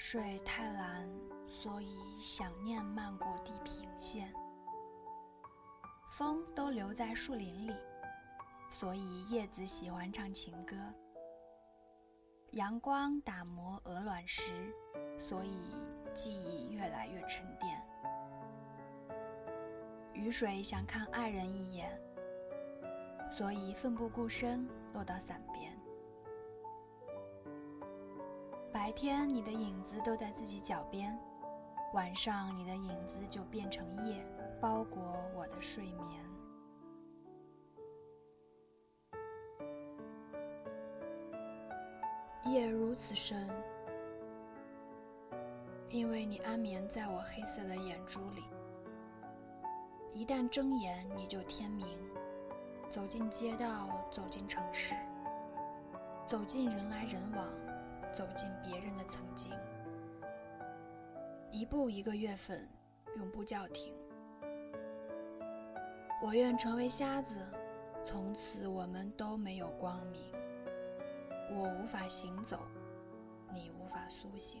水太蓝，所以想念漫过地平线。风都留在树林里，所以叶子喜欢唱情歌。阳光打磨鹅卵石，所以记忆越来越沉淀。雨水想看爱人一眼，所以奋不顾身落到伞边。白天你的影子都在自己脚边，晚上你的影子就变成夜，包裹我的睡眠。夜如此深，因为你安眠在我黑色的眼珠里。一旦睁眼，你就天明，走进街道，走进城市，走进人来人往。走进别人的曾经，一步一个月份，永不叫停。我愿成为瞎子，从此我们都没有光明。我无法行走，你无法苏醒。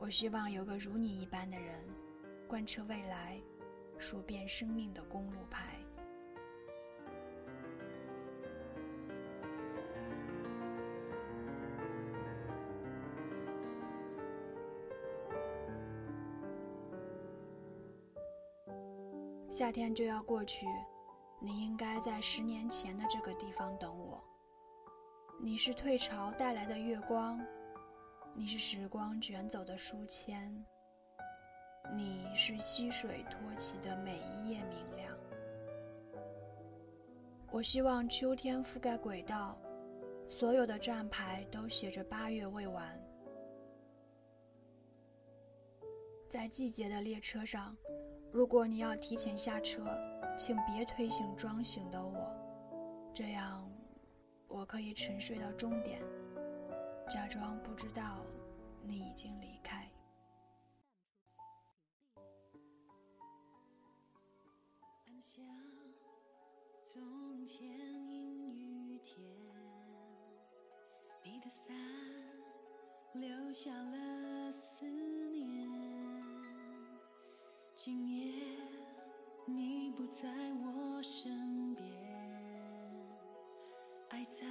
我希望有个如你一般的人，贯彻未来，数遍生命的公路牌。夏天就要过去，你应该在十年前的这个地方等我。你是退潮带来的月光。你是时光卷走的书签，你是溪水托起的每一夜明亮。我希望秋天覆盖轨道，所有的站牌都写着八月未完。在季节的列车上，如果你要提前下车，请别推醒装醒的我，这样我可以沉睡到终点。假装不知道你已经离开。暗香从前阴雨天，你的伞留下了思念。今夜你不在我身边，爱在。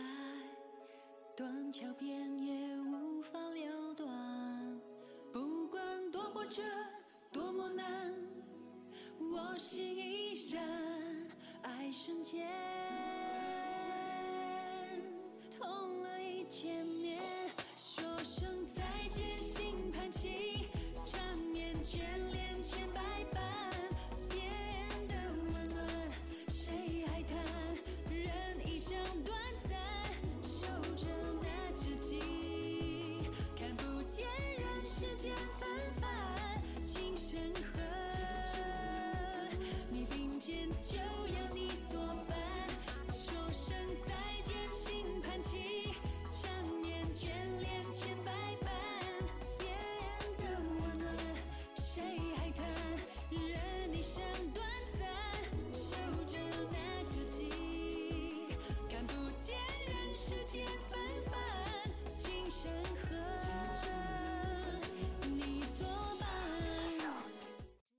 断桥边也无法了断，不管多波折，多么难，我心已。